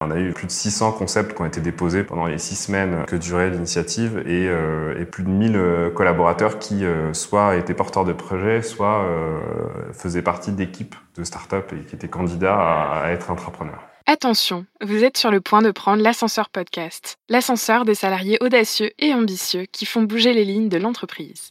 On a eu plus de 600 concepts qui ont été déposés pendant les six semaines que durait l'initiative et, euh, plus de 1000 collaborateurs qui euh, soit étaient porteurs de projets, soit euh, faisaient partie d'équipes de start-up et qui étaient candidats à, à être entrepreneurs. Attention, vous êtes sur le point de prendre l'ascenseur podcast, l'ascenseur des salariés audacieux et ambitieux qui font bouger les lignes de l'entreprise.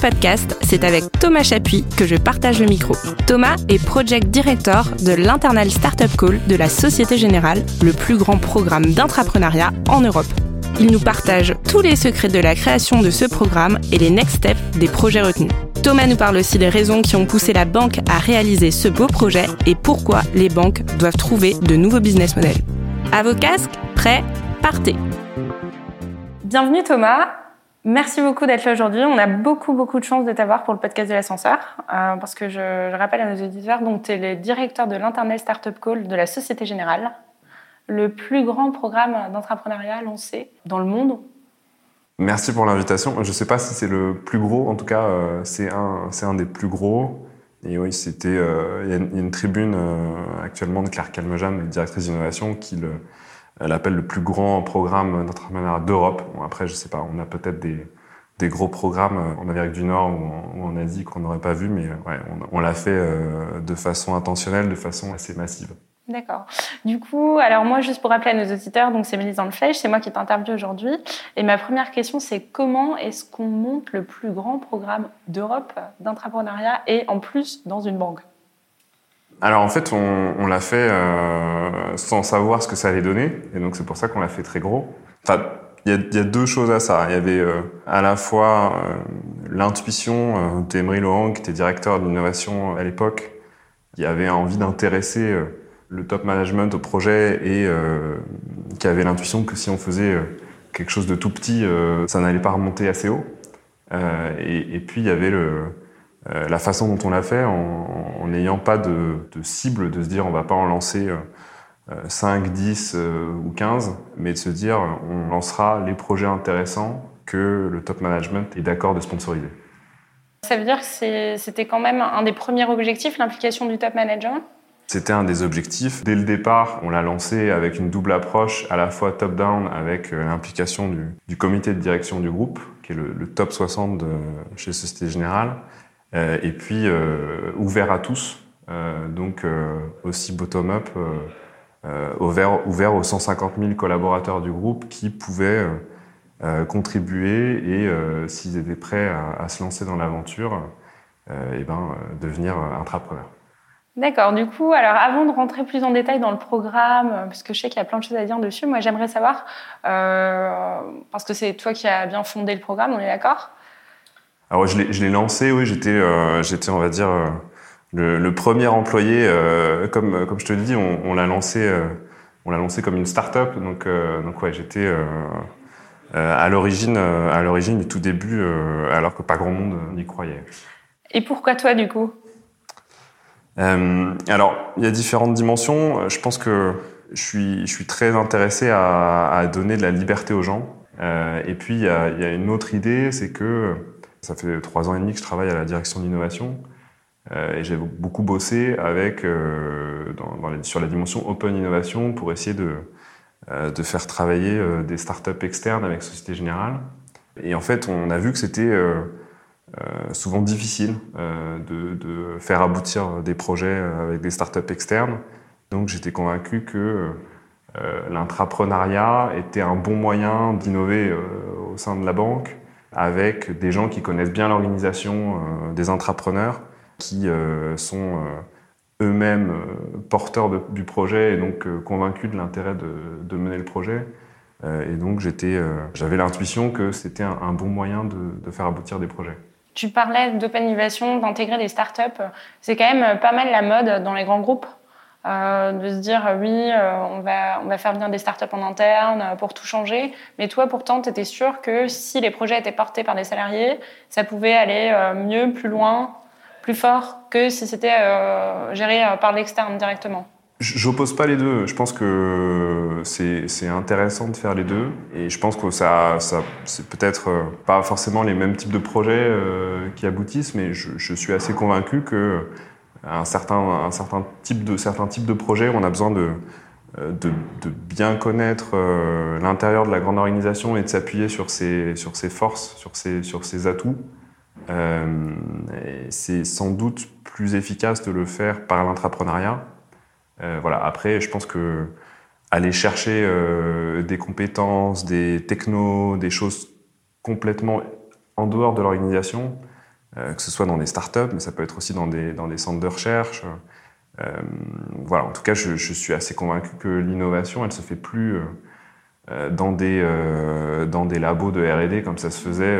podcast, c'est avec Thomas Chapuis que je partage le micro. Thomas est Project Director de l'Internal Startup Call de la Société Générale, le plus grand programme d'intrapreneuriat en Europe. Il nous partage tous les secrets de la création de ce programme et les next steps des projets retenus. Thomas nous parle aussi des raisons qui ont poussé la banque à réaliser ce beau projet et pourquoi les banques doivent trouver de nouveaux business models. À vos casques, prêts, partez Bienvenue Thomas, Merci beaucoup d'être là aujourd'hui. On a beaucoup, beaucoup de chance de t'avoir pour le podcast de l'ascenseur. Euh, parce que je, rappelle à nos auditeurs, tu es le directeur de l'Internet Startup Call de la Société Générale, le plus grand programme d'entrepreneuriat lancé dans le monde. Merci pour l'invitation. Je ne sais pas si c'est le plus gros, en tout cas, euh, c'est un, un des plus gros. Et oui. Euh, il y, a une tribune actuellement de Claire Calmejane, directrice d'innovation, qui le elle appelle le plus grand programme d'entrepreneuriat d'Europe. Bon, après, je sais pas, on a peut-être des, des, gros programmes en Amérique du Nord ou en, Asie qu'on n'aurait pas vu, mais ouais, on, l'a fait euh, de façon intentionnelle, de façon assez massive. D'accord. Du coup, alors moi, juste pour rappeler à nos auditeurs, donc c'est le Flèche, c'est moi qui t'interviewe aujourd'hui. Et ma première question, c'est comment est-ce qu'on monte le plus grand programme d'Europe d'entrepreneuriat et en plus dans une banque? Alors en fait, on, l'a fait euh, sans savoir ce que ça allait donner, et donc c'est pour ça qu'on l'a fait très gros. Enfin, il y, a, deux choses à ça. Il y avait euh, à la fois euh, l'intuition d'Emery Laurent, qui était directeur de l'innovation à l'époque, qui avait envie d'intéresser le top management au projet et qui avait l'intuition que si on faisait quelque chose de tout petit, ça n'allait pas remonter assez haut. Et, puis il y avait euh, la façon dont on l'a fait, en n'ayant pas de, cible, de se dire on va pas en lancer 5, 10 ou 15, mais de se dire on lancera les projets intéressants que le top management est d'accord de sponsoriser. Ça veut dire que c'était quand même un des premiers objectifs, l'implication du top management c'était un des objectifs. Dès le départ, on l'a lancé avec une double approche, à la fois top-down avec euh, l'implication du, comité de direction du groupe, qui est le, le top 60 de, chez Société Générale, euh, et puis euh, ouvert à tous, euh, donc aussi bottom-up, ouvert, ouvert aux 150 000 collaborateurs du groupe qui pouvaient contribuer et s'ils étaient prêts à, se lancer dans l'aventure, et ben, devenir intrapreneur. D'accord. Du coup, alors avant de rentrer plus en détail dans le programme, parce que je sais qu'il y a plein de choses à dire dessus, moi j'aimerais savoir, parce que c'est toi qui as bien fondé le programme, on est d'accord? Alors je l'ai lancé, oui, j'étais, euh, j'étais, on va dire, euh, le, le, premier employé. Euh, comme, comme je te le dis, on, on l'a lancé, euh, on l'a lancé comme une start-up. Donc, donc ouais, j'étais à l'origine, à l'origine du tout début, alors que pas grand monde n'y croyait. Et pourquoi toi, du coup? Alors, il y a différentes dimensions. Je pense que je suis, je suis très intéressé à, à donner de la liberté aux gens. et puis, il y a, il y a une autre idée, c'est que ça fait trois ans et demi que je travaille à la direction d'innovation euh, et j'ai beaucoup bossé avec, euh, sur la dimension open innovation pour essayer de, euh, de faire travailler euh, des startups externes avec Société Générale. Et en fait, on a vu que c'était euh, souvent difficile de, de, faire aboutir des projets avec des startups externes. Donc j'étais convaincu que l'intrapreneuriat était un bon moyen d'innover au sein de la banque avec des gens qui connaissent bien l'organisation, euh, des entrepreneurs qui euh, sont euh, eux-mêmes porteurs du projet et donc convaincus de l'intérêt de, mener le projet. et donc j'étais, j'avais l'intuition que c'était un, bon moyen de, faire aboutir des projets. Tu parlais d'open innovation, d'intégrer des startups. C'est quand même pas mal la mode dans les grands groupes. Euh, de se dire oui, euh, on, va, on va faire venir des startups en interne pour tout changer. Mais toi, pourtant, tu étais sûr que si les projets étaient portés par des salariés, ça pouvait aller euh, mieux, plus loin, plus fort que si c'était euh, géré euh, par l'externe directement. J'oppose pas les deux. Je pense que c'est intéressant de faire les deux. Et je pense que ça, ça c'est peut-être euh, pas forcément les mêmes types de projets qui aboutissent, mais je, je, suis assez convaincu que un certain, un certain type de, certains types de projets, on a besoin de, de, de bien connaître l'intérieur de la grande organisation et de s'appuyer sur ses, sur ses forces, sur ses, sur ses atouts. Euh, c'est sans doute plus efficace de le faire par l'entrepreneuriat. Euh, voilà. Après, je pense que aller chercher euh, des compétences, des technos, des choses complètement en dehors de l'organisation, que ce soit dans des startups, mais ça peut être aussi dans des, dans des centres de recherche. Voilà. En tout cas, je, je, suis assez convaincu que l'innovation, elle se fait plus dans des, dans des labos de R&D comme ça se faisait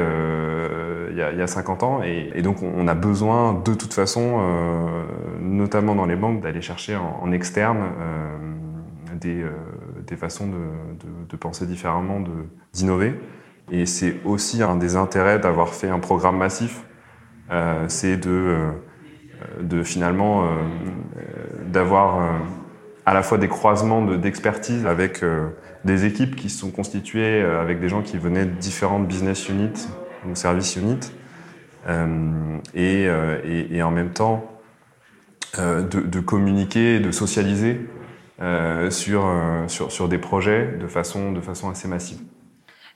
il y, a, il y a 50 ans. Et, donc, on a besoin de toute façon, euh, notamment dans les banques, d'aller chercher en, externe euh, des, euh, des, façons de, de, penser différemment, d'innover. Et c'est aussi un des intérêts d'avoir fait un programme massif, euh, c'est de, euh, de finalement d'avoir à la fois des croisements d'expertise avec des équipes qui sont constituées avec des gens qui venaient de différentes business units ou service unit, euh, et, euh, et, et, en même temps euh, de, de, communiquer, de socialiser sur, sur, sur des projets de façon, de façon assez massive.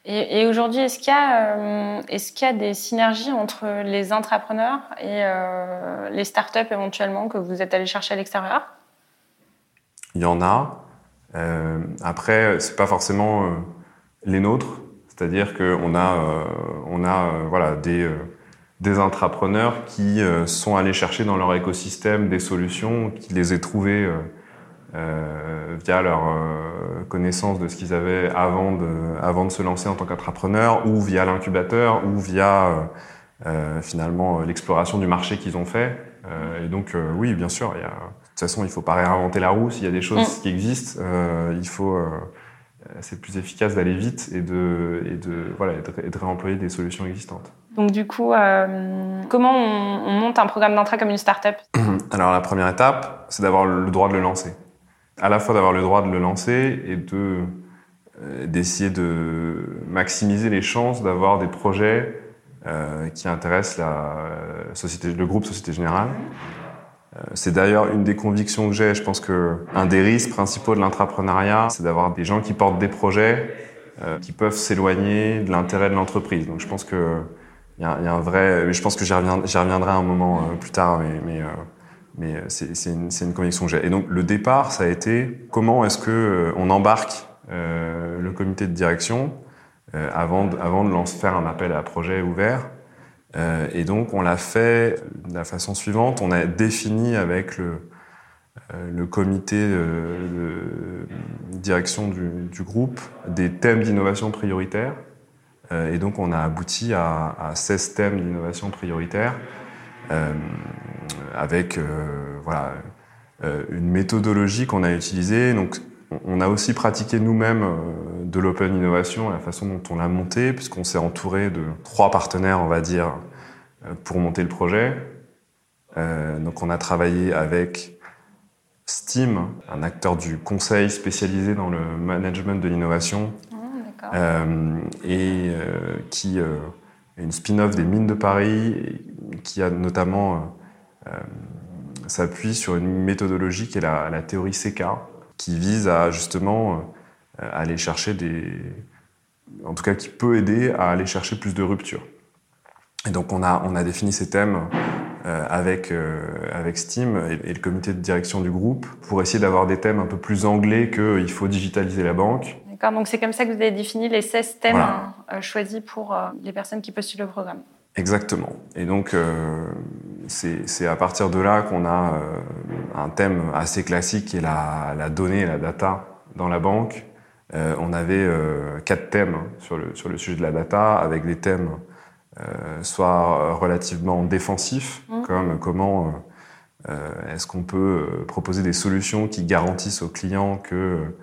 Et, et aujourd'hui, est-ce qu'il y, euh, est y, a des synergies entre les entrepreneurs et euh, les startups éventuellement que vous êtes allé chercher à l'extérieur? Il y en a. Euh, après, c'est pas forcément les nôtres. C'est-à-dire qu'on a, euh, on a euh, voilà, des, euh, des entrepreneurs qui sont allés chercher dans leur écosystème des solutions, qui les aient trouvées euh, via leur connaissance de ce qu'ils avaient avant de, avant de se lancer en tant qu'entrepreneur, ou via l'incubateur, ou via euh, finalement l'exploration du marché qu'ils ont fait. Euh, et donc oui, bien sûr, il y a, toute façon, il faut pas réinventer la roue. S'il y a des choses mmh. qui existent, il faut c'est plus efficace d'aller vite et de, et de, voilà, et de réemployer des solutions existantes. Donc du coup, euh, comment on, on, monte un programme d'intra comme une startup Alors la première étape, c'est d'avoir le droit de le lancer. À la fois d'avoir le droit de le lancer et de euh, d'essayer de maximiser les chances d'avoir des projets euh, qui intéressent la société, le groupe Société Générale. Euh, c'est d'ailleurs une des convictions que j'ai. Je pense que un des risques principaux de l'intrapreneuriat, c'est d'avoir des gens qui portent des projets euh, qui peuvent s'éloigner de l'intérêt de l'entreprise. Donc je pense que il y, a, un vrai. Je pense que j'y reviendrai, un moment euh, plus tard, mais, c'est une, conviction que j'ai. Et donc le départ, ça a été comment est-ce que on embarque le comité de direction avant de, avant de lancer, faire un appel à projet ouvert? Euh, et donc, on l'a fait de la façon suivante. On a défini avec le, euh, comité de, direction du, groupe des thèmes d'innovation prioritaires. Euh, et donc, on a abouti à, à 16 thèmes d'innovation prioritaire avec voilà, une méthodologie qu'on a utilisée. Donc, on a aussi pratiqué nous-mêmes de l'open innovation, la façon dont on l'a monté, puisqu'on s'est entouré de trois partenaires, on va dire, pour monter le projet. Euh, donc on a travaillé avec Steam, un acteur du conseil spécialisé dans le management de l'innovation, euh, et euh, qui est une spin-off des mines de Paris, qui a notamment s'appuie sur une méthodologie qui est la, la, théorie CK, qui vise à justement aller chercher des, en tout cas qui peut aider à aller chercher plus de ruptures. Et donc on a, on a défini ces thèmes euh, avec, euh, avec Steam et, et, le comité de direction du groupe pour essayer d'avoir des thèmes un peu plus anglais que il faut digitaliser la banque. D'accord, donc c'est comme ça que vous avez défini les 16 thèmes voilà. euh, choisis pour euh, les personnes qui postulent au programme. Exactement. Et donc euh, c'est à partir de là qu'on a euh, un thème assez classique qui est la, la donnée, la data dans la banque. on avait quatre thèmes sur le, sur le sujet de la data avec des thèmes soit relativement défensif, mmh. comme comment est-ce qu'on peut proposer des solutions qui garantissent aux clients que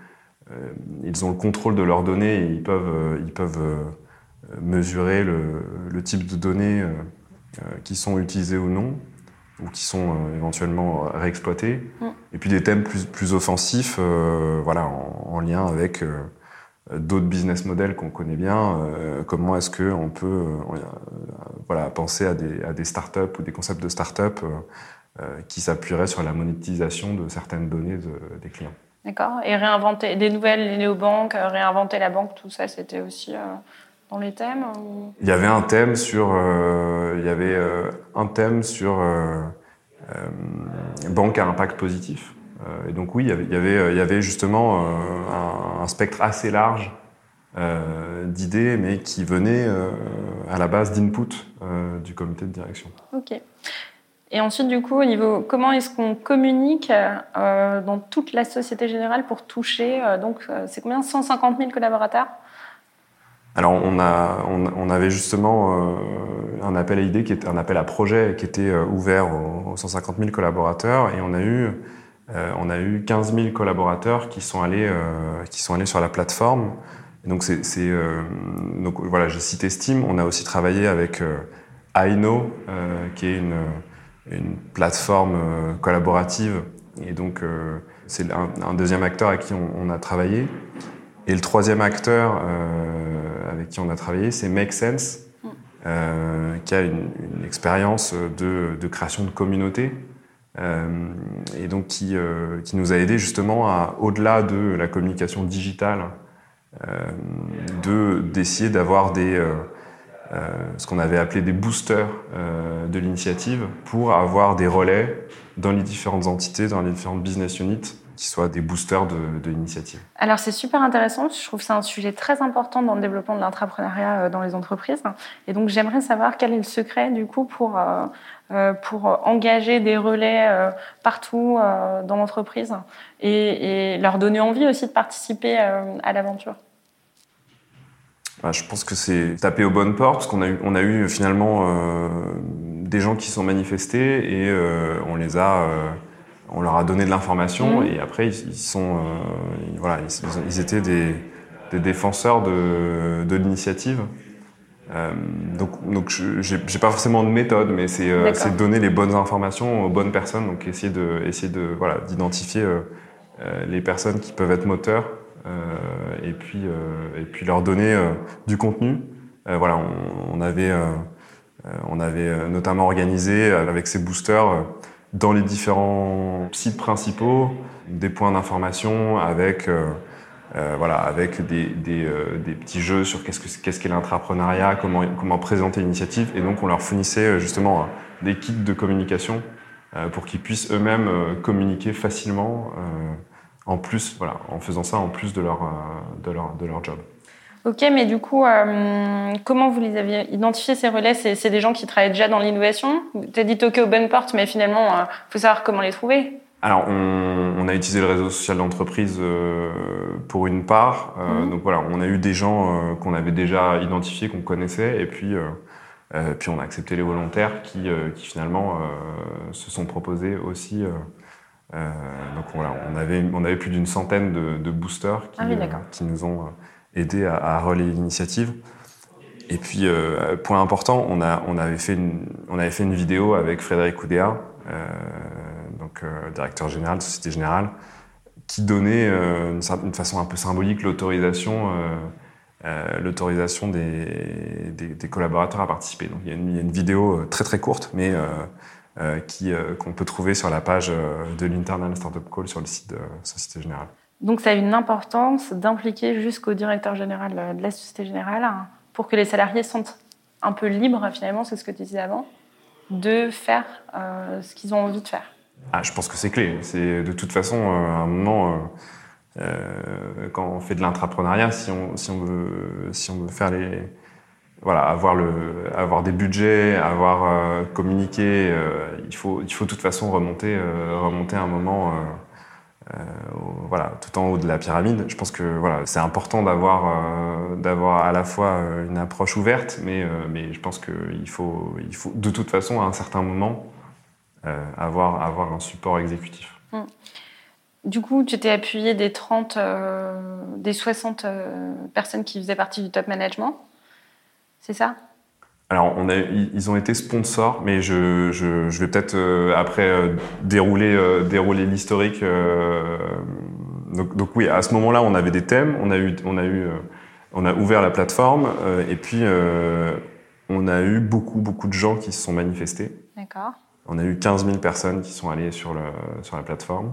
ils ont le contrôle de leurs données et ils peuvent, ils peuvent mesurer le, le, type de données qui sont utilisées ou non ou qui sont euh, éventuellement euh, réexploités. Mm. Et puis des thèmes plus, plus offensifs, euh, voilà, en, lien avec d'autres business models qu'on connaît bien. comment est-ce qu'on peut voilà, penser à des, à des startups ou des concepts de startups qui s'appuieraient sur la monétisation de certaines données des clients. D'accord. Et réinventer des nouvelles néobanques, réinventer la banque, tout ça, c'était aussi dans les thèmes Il y avait un thème sur, euh, il y avait euh, un thème sur euh, banque à impact positif. et donc oui, il y avait, il y avait, justement un, spectre assez large d'idées, mais qui venaient à la base d'input du comité de direction. Ok. Et ensuite, du coup, au niveau comment est-ce qu'on communique dans toute la Société Générale pour toucher, donc c'est combien? 150 000 collaborateurs alors on, avait justement euh, un appel à idées, qui était un appel à projet qui était euh, ouvert aux, 150 000 collaborateurs et on a eu, euh, on a eu 15 000 collaborateurs qui sont allés, qui sont allés sur la plateforme. Et donc c'est, voilà, j'ai cité Steam. On a aussi travaillé avec Aino, qui est une, plateforme collaborative. Et donc c'est un, deuxième acteur avec qui on a travaillé. Et le troisième acteur euh, avec qui on a travaillé, c'est Make Sense, mm. euh, qui a une, une expérience de, de, création de communauté. Euh, et donc qui, qui, nous a aidé justement à, au-delà de la communication digitale, de d'essayer d'avoir des ce qu'on avait appelé des boosters de l'initiative pour avoir des relais dans les différentes entités, dans les différentes business units qui soient des boosters de, de l'initiative. Alors c'est super intéressant, je trouve que c'est un sujet très important dans le développement de l'intrapreneuriat euh, dans les entreprises. Et donc j'aimerais savoir quel est le secret du coup pour, euh, euh, pour engager des relais partout dans l'entreprise et, et, leur donner envie aussi de participer à l'aventure. Bah, je pense que c'est taper aux bonnes portes, parce qu'on a eu, on a eu finalement des gens qui sont manifestés et on les a on leur a donné de l'information mmh. et après ils, sont, euh, voilà, ils, étaient des, défenseurs de, l'initiative. Euh, donc, donc j'ai pas forcément de méthode, mais c'est euh, donner les bonnes informations aux bonnes personnes. Donc essayer de essayer de voilà d'identifier les personnes qui peuvent être moteurs et puis et puis leur donner du contenu. voilà, on, on avait on avait notamment organisé avec ces boosters dans les différents sites principaux des points d'information avec euh, euh, voilà avec des, des, euh, des, petits jeux sur qu'est-ce que qu'est-ce qu'est comment comment présenter l'initiative et donc on leur fournissait justement des kits de communication pour qu'ils puissent eux-mêmes communiquer facilement en plus voilà en faisant ça en plus de leur de leur de leur job. Ok, mais du coup, euh, comment vous les avez identifiés ces relais? C'est des gens qui travaillent déjà dans l'innovation? Tu as dit toquer aux bonnes portes, mais finalement, il euh, faut savoir comment les trouver. Alors, on, on, a utilisé le réseau social d'entreprise euh, pour une part. Mhm. Donc voilà, on a eu des gens qu'on avait déjà identifiés, qu'on connaissait, et puis, puis on a accepté les volontaires qui, qui finalement se sont proposés aussi. donc voilà, on avait, on avait plus d'une centaine de, de boosters qui, ah qui nous ont aider à, relayer l'initiative. Et puis, euh, point important, on, avait fait une, vidéo avec Frédéric Oudéa, euh, donc euh, directeur général de Société Générale, qui donnait une, façon un peu symbolique l'autorisation des, collaborateurs à participer. Donc, il y a une, vidéo très très courte, mais qu'on peut trouver sur la page de l'Internal Startup Call sur le site de Société Générale. Donc ça a une importance d'impliquer jusqu'au directeur général de la Société Générale hein, pour que les salariés sentent un peu libres, finalement, c'est ce que tu disais avant, de faire euh, ce qu'ils ont envie de faire. Ah, je pense que c'est clé. C'est de toute façon, euh, à un moment, euh, quand on fait de l'intrapreneuriat, si on, si, on veut, si on veut faire les... Voilà, avoir, le, avoir des budgets, avoir communiqué, il, faut, il faut de toute façon remonter, remonter un moment voilà, tout en haut de la pyramide. Je pense que voilà, c'est important d'avoir d'avoir à la fois une approche ouverte, mais mais je pense qu'il faut il faut de toute façon à un certain moment avoir avoir un support exécutif. Mm. Du coup, tu t'es appuyé des 30, des 60 personnes qui faisaient partie du top management, c'est ça? Alors, on a, ils ont été sponsors, mais je, je, je vais peut-être euh, après euh, dérouler, euh, dérouler l'historique. Donc, donc, oui, à ce moment-là, on avait des thèmes, on a eu, on a eu, on a ouvert la plateforme, et puis on a eu beaucoup, beaucoup de gens qui se sont manifestés. D'accord. On a eu 15 000 personnes qui sont allées sur, le, sur la plateforme.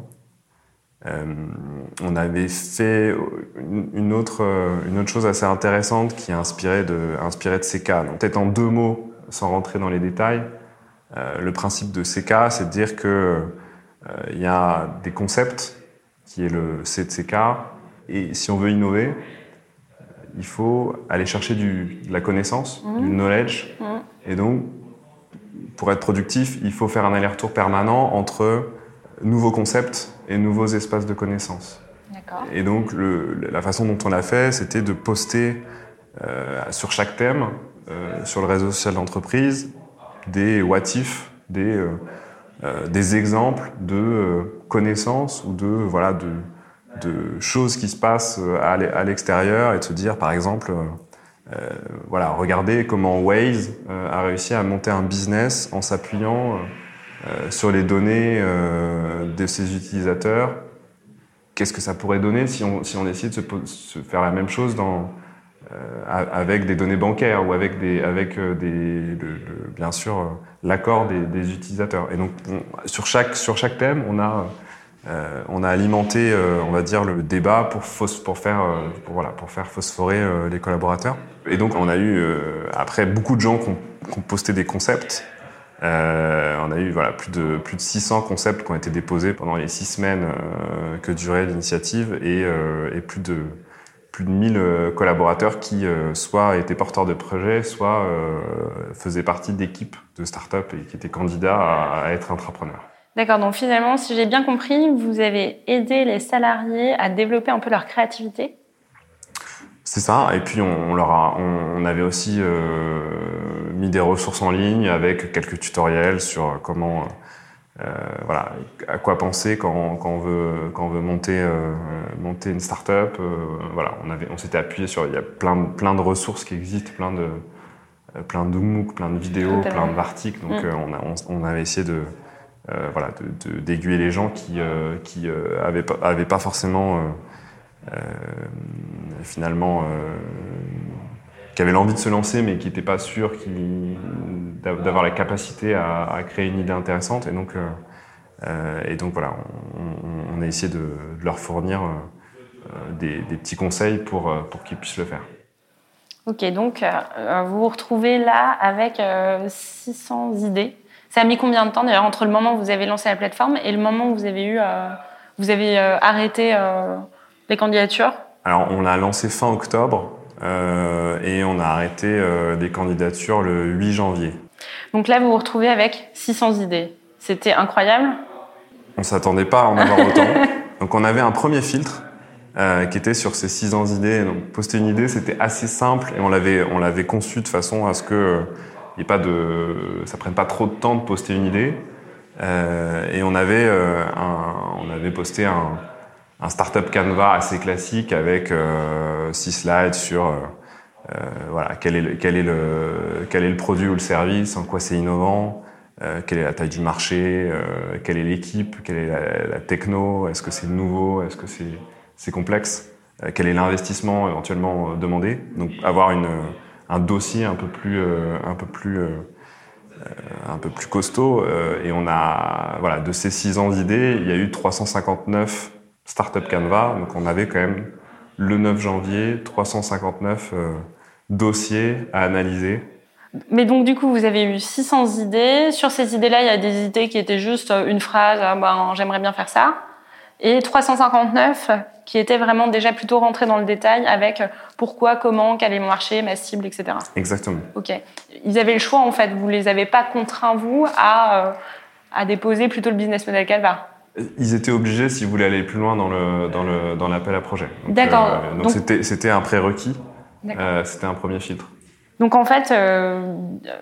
Euh, on avait fait une autre, une autre chose assez intéressante qui est inspirée de, inspirée de CK. Peut-être en deux mots, sans rentrer dans les détails, euh, le principe de CK, c'est de dire que euh, il y a des concepts qui est le C de CK, et si on veut innover, il faut aller chercher du, de la connaissance, du mmh. knowledge, mmh. et donc pour être productif, il faut faire un aller-retour permanent entre nouveaux concepts et nouveaux espaces de connaissances. Et donc, la façon dont on l'a fait, c'était de poster euh, sur chaque thème, euh, sur le réseau social d'entreprise, des what if, des, euh, des exemples de connaissances ou de, voilà, de, de choses qui se passent à l'extérieur et de se dire, par exemple, voilà, regardez comment Waze a réussi à monter un business en s'appuyant sur les données euh, de ses utilisateurs. Qu'est-ce que ça pourrait donner si on, si on essayait de se, faire la même chose euh, avec des données bancaires ou avec, des, avec des, bien sûr l'accord des, utilisateurs? Et donc sur, chaque, sur chaque thème, on a, on a alimenté, on va dire, le débat pour, pour, faire, voilà, pour faire phosphorer les collaborateurs. Et donc on a eu après beaucoup de gens qui ont, qui ont posté des concepts euh, on a eu voilà, plus, de, plus de 600 concepts qui ont été déposés pendant les six semaines euh, que durait l'initiative et, euh, et, plus, de, plus de 1000 euh, collaborateurs qui euh, soit étaient porteurs de projets, soit faisaient partie d'équipes de start-up et qui étaient candidats à, à être entrepreneurs. D'accord, donc finalement, si j'ai bien compris, vous avez aidé les salariés à développer un peu leur créativité c'est ça. Et puis on, leur a, on, avait aussi euh, mis des ressources en ligne avec quelques tutoriels sur comment, euh, voilà, à quoi penser quand, quand, on veut quand on veut monter euh, monter une start-up. Voilà, on avait, on s'était appuyé sur, il y a plein de, plein de ressources qui existent, plein de plein de MOOC, plein de vidéos, plein d'articles. Donc mm. on, a, on, avait essayé de voilà d'aiguiller de, les gens qui qui avaient pas avaient pas forcément finalement euh, qui avait l'envie de se lancer mais qui n'était pas sûr d'avoir la capacité à, créer une idée intéressante. Et donc, euh, et donc voilà, on, a essayé de, leur fournir des, petits conseils pour, pour qu'ils puissent le faire. Ok, donc vous vous retrouvez là avec 600 idées. Ça a mis combien de temps d'ailleurs entre le moment où vous avez lancé la plateforme et le moment où vous avez eu, vous avez arrêté les candidatures Alors, on l'a lancé fin octobre euh, et on a arrêté euh, les candidatures le 8 janvier. Donc là, vous vous retrouvez avec 600 idées. C'était incroyable On s'attendait pas à en avoir autant. Donc on avait un premier filtre euh, qui était sur ces 600 idées. Donc poster une idée, c'était assez simple et on l'avait on l'avait conçu de façon à ce que euh, y ait pas de ça prenne pas trop de temps de poster une idée. Euh, et on avait un, on avait posté un un startup Canva assez classique avec euh, six slides sur euh, euh, voilà quel est le, quel est le quel est le produit ou le service, en quoi c'est innovant, euh, quelle est la taille du marché, euh, quelle est l'équipe, quelle est la, la techno, est-ce que c'est nouveau, est-ce que c'est c'est complexe, quel est l'investissement éventuellement demandé. Donc avoir une un dossier un peu plus un peu plus un peu plus costaud et on a voilà de ces 600 idées, il y a eu 359 Startup Canva. Donc on avait quand même le 9 janvier 359 euh, dossiers à analyser. Mais donc du coup, vous avez eu 600 idées. Sur ces idées-là, il y a des idées qui étaient juste euh, une phrase, ah, ben, j'aimerais bien faire ça. Et 359 qui étaient vraiment déjà plutôt rentrés dans le détail avec pourquoi, comment, quel est mon marché, ma cible, etc. Exactement. Ok. Ils avaient le choix en fait. Vous les avez pas contraints vous à, euh, à déposer plutôt le business model Canva. Ils étaient obligés s'ils voulaient aller plus loin dans le dans le dans l'appel à projet. D'accord. Euh, donc c'était c'était un prérequis. Euh, c'était un premier filtre. Donc en fait, euh,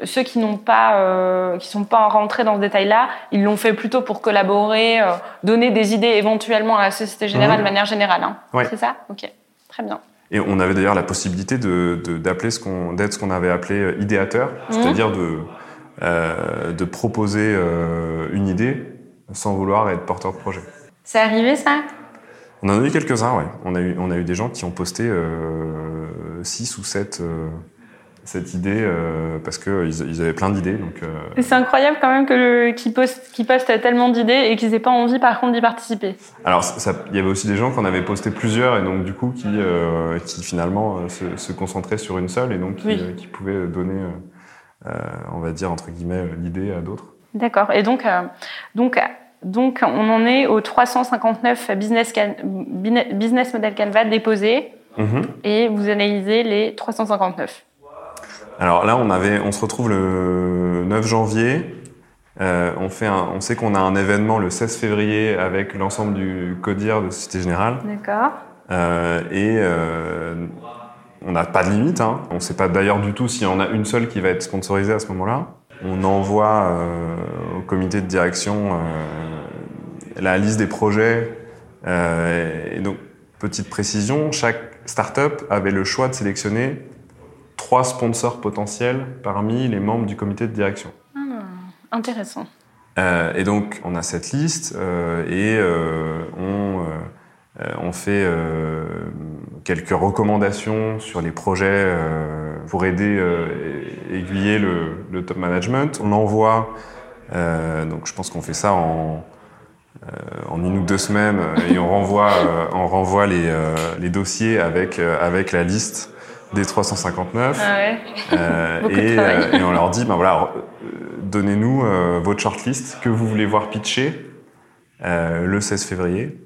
ceux qui n'ont pas, euh, qui sont pas rentrés dans ce détail-là, ils l'ont fait plutôt pour collaborer, euh, donner des idées éventuellement à la Société Générale Mhm. de manière générale. Hein. Ouais. C'est ça? Ok, très bien. Et on avait d'ailleurs la possibilité de de- d'appeler ce qu'on d'être ce qu'on avait appelé idéateur, Mhm. c'est-à-dire de de proposer une idée sans vouloir être porteur de projet. C'est arrivé ça? On en a eu quelques-uns, ouais. On a eu, on a eu des gens qui ont posté 6 ou 7 cette idée euh, parce qu'ils ils avaient plein d'idées. Donc, euh, C'est incroyable quand même que qu'ils postent, qu'ils postent tellement d'idées et qu'ils aient pas envie par contre d'y participer. alors, il y avait aussi des gens qui en avaient posté plusieurs et donc du coup qui, euh, qui finalement euh, se, se concentraient sur une seule et donc qui, Oui. euh, qui pouvaient donner, euh, euh, on va dire entre guillemets, euh, l'idée à d'autres. D'accord. Et donc, euh, donc, donc, on en est au 359 business, can- business model Canva déposés Mhm. et vous analysez les 359. Alors là, on avait, on se retrouve le 9 janvier. Euh, on fait un, on sait qu'on a un événement le 16 février avec l'ensemble du CODIR de Société Générale. D'accord. Euh, et euh, on n'a pas de limite. Hein. On ne sait pas d'ailleurs du tout s'il y en a une seule qui va être sponsorisée à ce moment-là. On envoie euh, au comité de direction euh, la liste des projets. Euh, et donc, petite précision, chaque startup avait le choix de sélectionner trois sponsors potentiels parmi les membres du comité de direction. Intéressant. Euh, et donc, on a cette liste euh, et euh, on, on fait quelques recommandations sur les projets pour aider, euh, et- aiguiller le, le top management. On envoie, euh, donc je pense qu'on fait ça en, euh, en une ou deux semaines et on renvoie, on renvoie les, les dossiers avec, avec la liste des 359. Ah ouais. Euh, et, euh, on leur dit, ben voilà, euh, donnez-nous votre shortlist que vous voulez voir pitcher le 16 février.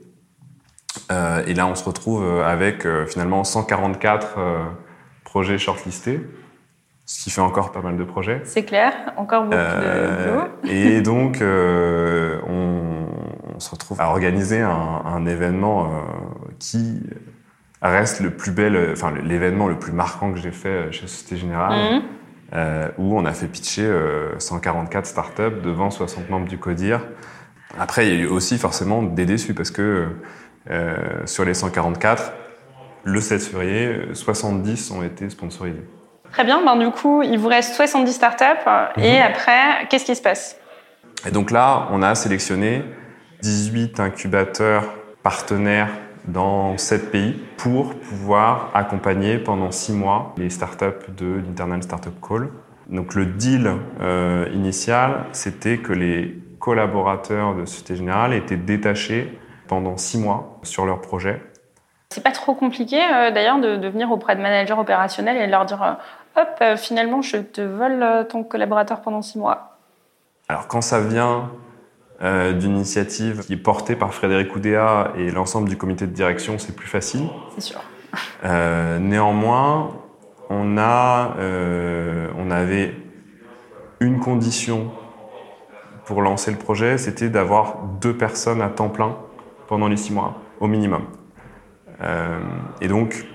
Et là, on se retrouve avec finalement 144 euh, projets shortlistés, ce qui fait encore pas mal de projets. C'est clair. Encore beaucoup de Euh, boulot. et donc, euh, on, on se retrouve à organiser un, un événement euh, qui reste le plus bel, enfin l'événement le plus marquant que j'ai fait chez Société Générale, Mhm. euh, où on a fait pitcher euh, 144 startups devant 60 membres du CODIR. Après, il y a eu aussi forcément des déçus parce que sur les 144, le 16 février, 70 ont été sponsorisés. Très bien. Ben, du coup, il vous reste 70 startups. Et Mhm. après, qu'est-ce qui se passe? Et donc là, on a sélectionné 18 incubateurs partenaires dans 7 pays pour pouvoir accompagner pendant 6 mois les startups de l'Internal Startup Call. Donc le deal euh, initial, c'était que les collaborateurs de Société Générale étaient détachés pendant 6 mois sur leur projet. C'est pas trop compliqué euh, d'ailleurs de, de venir auprès de managers opérationnels et de leur dire euh, hop, euh, finalement, je te vole ton collaborateur pendant six mois. Alors quand ça vient euh, d'une initiative qui est portée par Frédéric Oudéa et l'ensemble du comité de direction, c'est plus facile. C'est sûr. Euh, néanmoins, on, a, euh, on avait une condition pour lancer le projet, c'était d'avoir deux personnes à temps plein pendant les six mois, au minimum. Euh, et donc,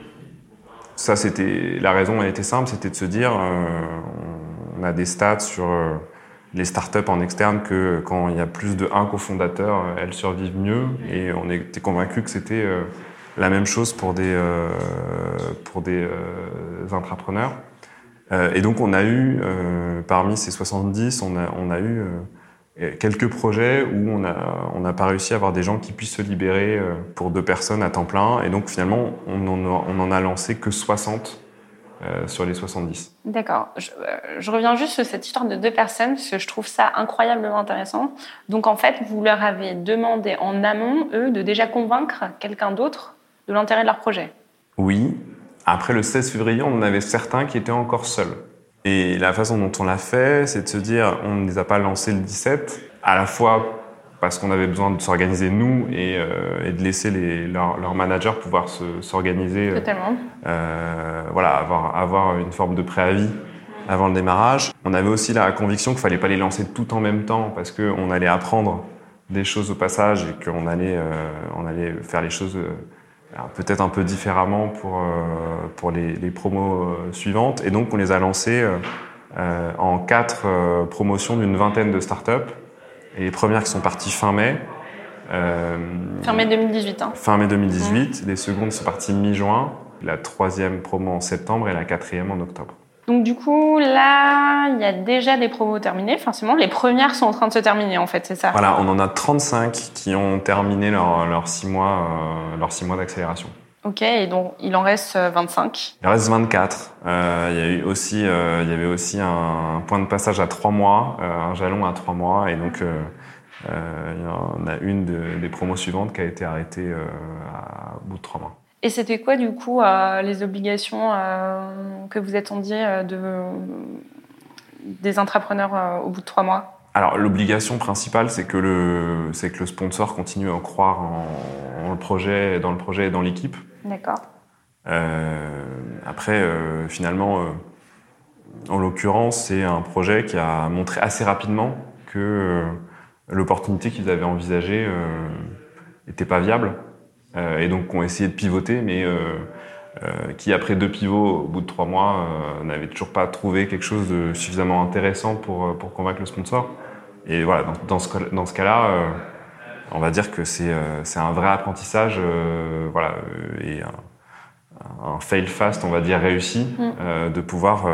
ça, c'était la raison, elle était simple, c'était de se dire, euh, on a des stats sur euh, les startups en externe que quand il y a plus de un cofondateur, elles survivent mieux. Et on était convaincu que c'était la même chose pour des, euh, pour des entrepreneurs. Euh, et donc, on a eu, parmi ces 70, on a, on a eu quelques projets où on n'a on n'a pas réussi à avoir des gens qui puissent se libérer euh, pour deux personnes à temps plein. Et donc, finalement, on en a, on en a lancé que 60 euh, sur les 70. D'accord. Je, euh, je reviens juste sur cette histoire de deux personnes parce que je trouve ça incroyablement intéressant. Donc en fait, vous leur avez demandé en amont, eux, de déjà convaincre quelqu'un d'autre de l'intérêt de leur projet. Oui. Après le 16 février, on en avait certains qui étaient encore seuls. Et la façon dont on l'a fait, c'est de se dire, on ne les a pas lancés le 17, à la fois parce qu'on avait besoin de s'organiser nous et, euh, et de laisser les, leurs leur managers pouvoir se- s'organiser, euh, Totalement. euh, voilà, avoir, avoir une forme de préavis avant le démarrage. On avait aussi la conviction qu'il fallait pas les lancer tout en même temps parce qu'on allait apprendre des choses au passage et qu'on allait, on allait faire les choses peut-être un peu différemment pour, pour les, les promos suivantes. Et donc, on les a lancés en quatre promotions d'une vingtaine de startups. Et les premières qui sont parties fin mai. fin mai 2018. Hein. Fin mai 2018. Les secondes sont parties mi-juin. La troisième promo en septembre et la quatrième en octobre. Donc du coup, là, il y a déjà des promos terminées. Forcément, les premières sont en train de se terminer, en fait, c'est ça Voilà, on en a 35 qui ont terminé leurs leur 6 mois, euh, six mois d'accélération. Ok, et donc il en reste 25 Il en reste 24. Euh, il, y a eu aussi, euh, il y avait aussi un, point de passage à 3 mois, euh, un jalon à 3 mois, et donc euh, il y en a une de, des promos suivantes qui a été arrêtée à, au bout de 3 mois. Et c'était quoi du coup euh, les obligations euh, que vous attendiez euh, de, des entrepreneurs au bout de trois mois? Alors l'obligation principale, c'est que le c'est que le sponsor continue à croire en, le projet, dans le projet et dans l'équipe. D'accord. après, finalement, en l'occurrence, c'est un projet qui a montré assez rapidement que l'opportunité qu'ils avaient envisagée n'était pas viable. Euh, et donc ont essayé de pivoter, mais euh, euh, qui après deux pivots au bout de trois mois n'avaient toujours pas trouvé quelque chose de suffisamment intéressant pour, pour convaincre le sponsor. Et voilà, dans, dans ce, dans ce cas-là, on va dire que c'est un vrai apprentissage, voilà, et un, un, fail fast, on va dire réussi, mm. de pouvoir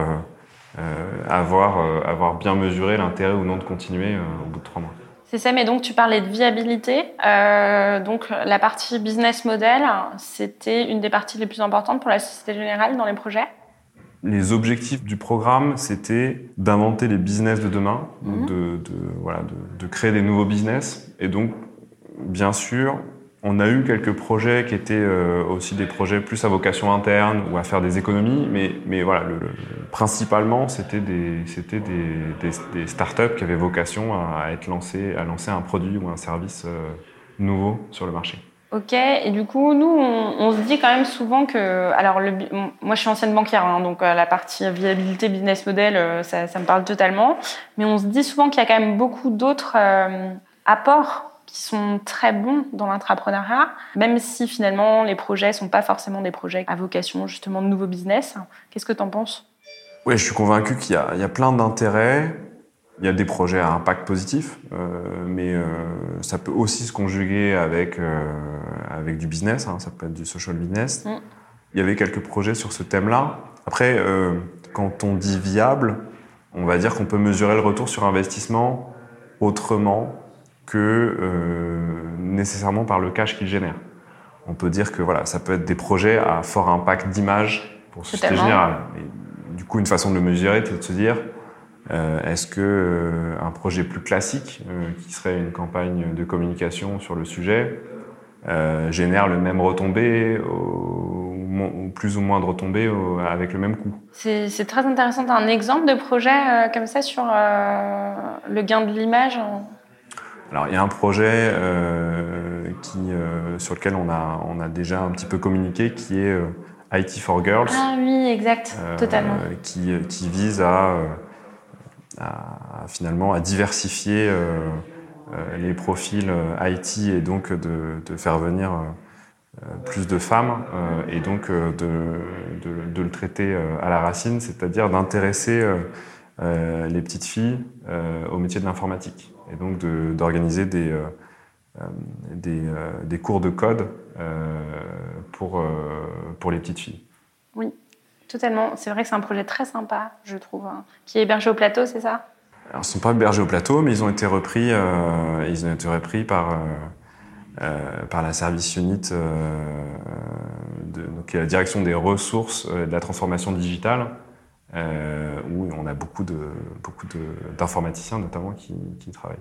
avoir avoir bien mesuré l'intérêt ou non de continuer au bout de trois mois. C'est ça, mais donc tu parlais de viabilité. Euh, donc la partie business model, c'était une des parties les plus importantes pour la Société Générale dans les projets les objectifs du programme, c'était d'inventer les business de demain, mhm. de, de, voilà, de, de, créer des nouveaux business. Et donc, bien sûr, on a eu quelques projets qui étaient euh, aussi des projets plus à vocation interne ou à faire des économies, mais, mais voilà, le, principalement, c'était des, des, startups qui avaient vocation à, être lancées, à lancer un produit ou un service euh, nouveau sur le marché. Ok, et du coup, nous, on, se dit quand même souvent que. Alors, le, moi, je suis ancienne banquière, hein, donc euh, la partie viabilité, business model, ça, me parle totalement. Mais on se dit souvent qu'il y a quand même beaucoup d'autres apports qui sont très bons dans l'entrepreneuriat, même si finalement les projets sont pas forcément des projets à vocation justement de nouveaux business. Qu'est-ce que tu en penses? Oui, je suis convaincu qu'il y, y, a plein d'intérêts. Il y a des projets à impact positif, euh, mais euh, ça peut aussi se conjuguer avec, euh, avec du business, hein, ça peut être du social business. Mm. Il y avait quelques projets sur ce thème-là. Après, quand on dit viable, on va dire qu'on peut mesurer le retour sur investissement autrement que euh, nécessairement par le cash qu'il génère. On peut dire que voilà, ça peut être des projets à fort impact d'image pour Société Générale. du coup, une façon de le mesurer, c'est de se dire euh, est-ce que euh, un projet plus classique, euh, qui serait une campagne de communication sur le sujet, génère le même retombé, ou, ou, plus ou moins de retombées avec le même coût? C'est très intéressant. un exemple de projet comme ça sur le gain de l'image alors il y a un projet euh, qui, euh, sur lequel on a, on a déjà un petit peu communiqué qui est euh, IT for Girls. Ah oui, exact, totalement. Qui, qui vise à, à, finalement à diversifier les profils IT et donc de, de faire venir plus de femmes et donc de, de, de, le traiter à la racine, c'est-à-dire d'intéresser les petites filles au métier de l'informatique et donc d'organiser des, euh, euh, des, euh, des, cours de code pour, pour les petites filles. Oui, totalement. C'est vrai que c'est un projet très sympa, je trouve, hein, qui est hébergé au plateau, c'est ça? Alors, ils ne sont pas hébergés au plateau, mais ils ont été repris, ils ont été repris par, par la service unit, de, donc, la direction des ressources et de la transformation digitale, euh, où on a beaucoup de beaucoup d'informaticiens notamment qui, qui travaillent.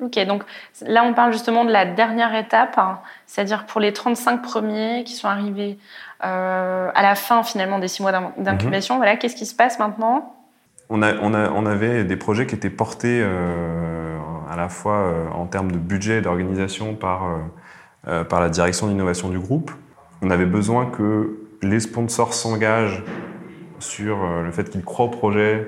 Ok, donc là on parle justement de la dernière étape, hein, c'est-à-dire pour les 35 premiers qui sont arrivés euh, à la fin finalement des six mois d'incubation. Mhm. Voilà, qu'est-ce qui se passe maintenant? On, a, on, a, on, avait des projets qui étaient portés euh, à la fois en termes de budget et d'organisation par, par la direction d'innovation du groupe. On avait besoin que les sponsors s'engagent sur euh, le fait qu'ils croient au projet,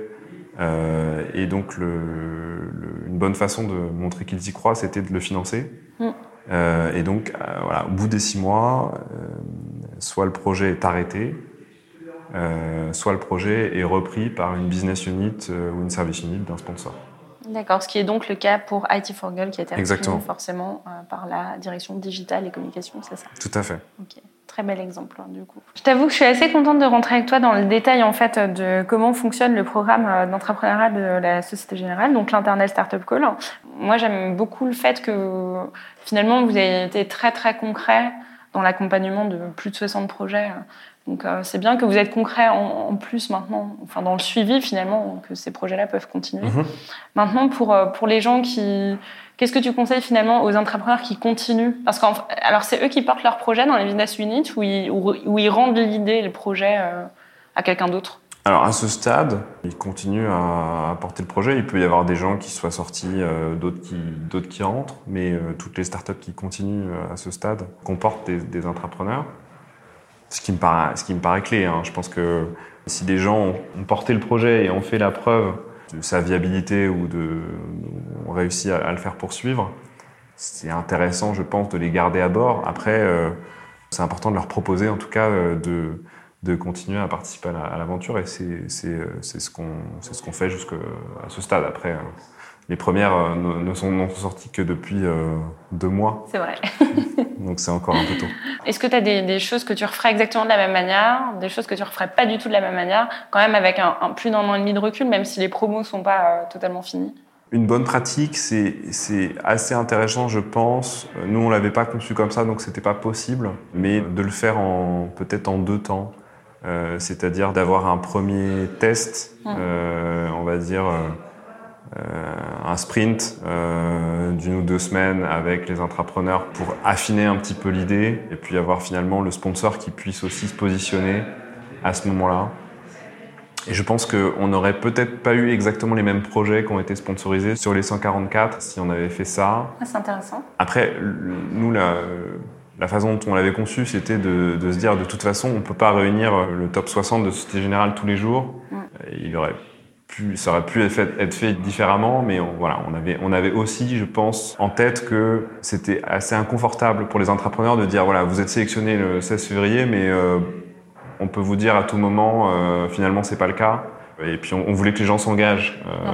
Euh, et donc, le, le, une bonne façon de montrer qu'ils y croient, c'était de le financer. Mm. Euh, et donc, euh, voilà, au bout des six mois, soit le projet est arrêté, soit le projet est repris par une business unit ou une service unit d'un sponsor. D'accord, ce qui est donc le cas pour IT for Girl qui a été repris forcément par la direction digitale et communication, c'est ça? Tout à fait. Très bel exemple hein, du coup. Je t'avoue que je suis assez contente de rentrer avec toi dans le détail en fait de comment fonctionne le programme euh, d'entrepreneuriat de la Société Générale, donc l'Internet Startup Call. Moi, j'aime beaucoup le fait que finalement vous avez été très très concret dans l'accompagnement de plus de 60 projets. Donc euh, c'est bien que vous êtes concret en, plus maintenant, enfin dans le suivi finalement, que ces projets-là peuvent continuer. Mm-hmm. Maintenant, pour, euh, pour les gens qui Qu'est-ce que tu conseilles finalement aux entrepreneurs qui continuent? Parce qu'en alors c'est eux qui portent leur projet dans les business units ou ils, ils rendent l'idée, le projet euh, à quelqu'un d'autre? Alors à ce stade, ils continuent à, porter le projet. Il peut y avoir des gens qui soient sortis, euh, d'autres qui d'autres qui rentrent, mais euh, toutes les startups qui continuent à ce stade comportent des, des entrepreneurs. Ce qui me paraît, ce qui me paraît clé. Hein. Je pense que si des gens ont porté le projet et ont fait la preuve de sa viabilité ou de on réussit à, le faire poursuivre, c'est intéressant, je pense, de les garder à bord. Après, euh, c'est important de leur proposer, en tout cas, euh, de, de continuer à participer à l'aventure. Et c'est euh, ce qu'on ce qu'on fait jusqu'à ce stade. Après, les premières euh, ne, sont, n'ont sorties que depuis euh, deux mois. C'est vrai. Donc c'est encore un peu tôt. Est-ce que tu as des, choses que tu referais exactement de la même manière, des choses que tu referais pas du tout de la même manière, quand même avec un, plus d'un an et demi de recul, même si les promos sont pas euh, totalement finis? Une bonne pratique, c'est, c'est assez intéressant, je pense. Nous, on l'avait pas conçu comme ça, donc c'était pas possible. Mais de le faire en peut-être en deux temps, c'est-à-dire d'avoir un premier test, mmh. on va dire un sprint euh, d'une ou deux semaines avec les entrepreneurs pour affiner un petit peu l'idée et puis avoir finalement le sponsor qui puisse aussi se positionner à ce moment-là. Et je pense qu'on n'aurait peut-être pas eu exactement les mêmes projets qui ont été sponsorisés sur les 144 si on avait fait ça. Ah, c'est intéressant. Après, nous, la, la façon dont on l'avait conçu, c'était de, de, se dire de toute façon, on ne peut pas réunir le top 60 de Société Générale tous les jours. Mm. Il y ça aurait pu être fait, être fait différemment, mais on, voilà, on avait, on avait aussi, je pense, en tête que c'était assez inconfortable pour les entrepreneurs de dire voilà, vous êtes sélectionné le 16 février, mais euh, on peut vous dire à tout moment, euh, finalement, c'est pas le cas. Et puis, on, voulait que les gens s'engagent euh,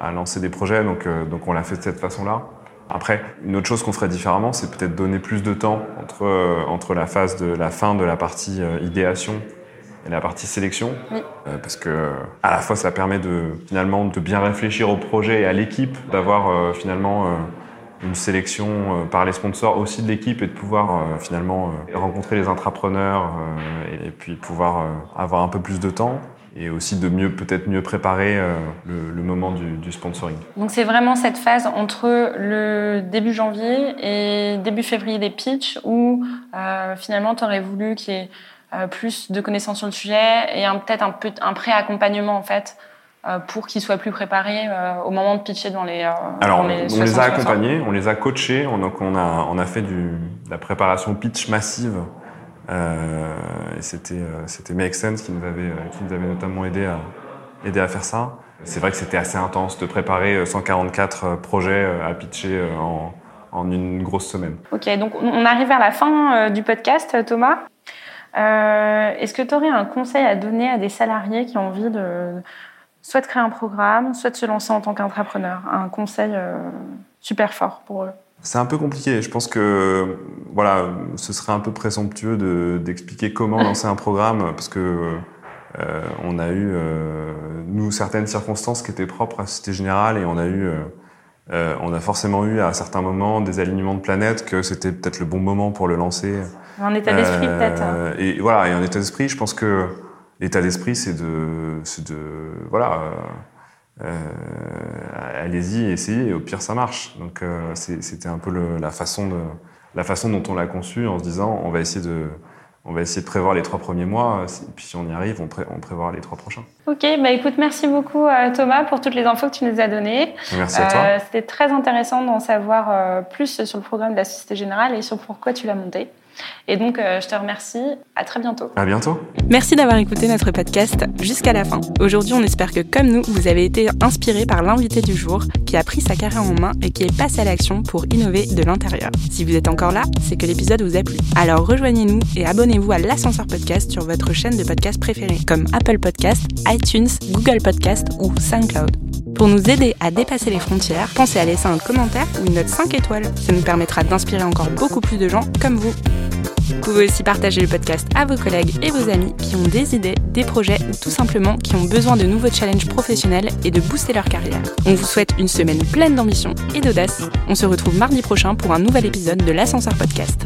à lancer des projets, donc, euh, donc on l'a fait de cette façon-là. Après, une autre chose qu'on ferait différemment, c'est peut-être donner plus de temps entre, entre la phase de la fin de la partie idéation et la partie sélection, oui. euh, parce que à la fois ça permet de finalement de bien réfléchir au projet et à l'équipe, d'avoir euh, finalement euh, une sélection par les sponsors aussi de l'équipe et de pouvoir finalement rencontrer les entrepreneurs et, et, puis pouvoir avoir un peu plus de temps et aussi de mieux peut-être mieux préparer le, le, moment du, du sponsoring. Donc c'est vraiment cette phase entre le début janvier et début février des pitchs où finalement tu aurais voulu qu'il y ait euh, plus de connaissances sur le sujet et peut-être un, peu, un pré-accompagnement en fait euh, pour qu'ils soient plus préparés euh, au moment de pitcher dans les. Alors, les on les a accompagnés, on les a coachés, on, donc on a on a fait du, de la préparation pitch massive. et c'était c'était Make Sense qui nous avait qui nous avait notamment aidé à à faire ça. C'est vrai que c'était assez intense de préparer 144 projets à pitcher en, en une grosse semaine. Ok, donc on arrive vers la fin du podcast, Thomas. Euh, Est-ce que tu aurais un conseil à donner à des salariés qui ont envie de soit de créer un programme, soit de se lancer en tant qu'entrepreneur? Un conseil euh, super fort pour eux c'est un peu compliqué. Je pense que voilà, ce serait un peu présomptueux d'expliquer comment lancer un programme parce que euh, on a eu nous certaines circonstances qui étaient propres à Société Générale et on a eu on a forcément eu à certains moments des alignements de planètes que c'était peut-être le bon moment pour le lancer. Un état d'esprit euh, peut-être. Hein. Et voilà, et un état d'esprit, je pense que l'état d'esprit, c'est de, de, voilà, euh, allez-y, essayez, et au pire ça marche. Donc c'était un peu le, la façon de, la façon dont on l'a conçu en se disant, on va essayer de on va essayer de prévoir les trois premiers mois. Et puis si on y arrive, on, pré on prévoit les trois prochains. Ok, bah écoute, merci beaucoup Thomas pour toutes les infos que tu nous as données. Merci à toi. C'était très intéressant d'en savoir plus sur le programme de la Société Générale et sur pourquoi tu l'as monté. Et donc, euh, je te remercie. À très bientôt. À bientôt. Merci d'avoir écouté notre podcast jusqu'à la fin. Aujourd'hui, on espère que, comme nous, vous avez été inspiré par l'invité du jour qui a pris sa carrière en main et qui est passé à l'action pour innover de l'intérieur. Si vous êtes encore là, c'est que l'épisode vous a plu. Alors rejoignez-nous et abonnez-vous à l'Ascenseur Podcast sur votre chaîne de podcast préférée, comme Apple Podcast, iTunes, Google Podcast ou SoundCloud. Pour nous aider à dépasser les frontières, pensez à laisser un commentaire ou une note 5 étoiles. Ça nous permettra d'inspirer encore beaucoup plus de gens comme vous. Vous pouvez aussi partager le podcast à vos collègues et vos amis qui ont des idées, des projets ou tout simplement qui ont besoin de nouveaux challenges professionnels et de booster leur carrière. On vous souhaite une semaine pleine d'ambition et d'audace. On se retrouve mardi prochain pour un nouvel épisode de l'Ascenseur Podcast.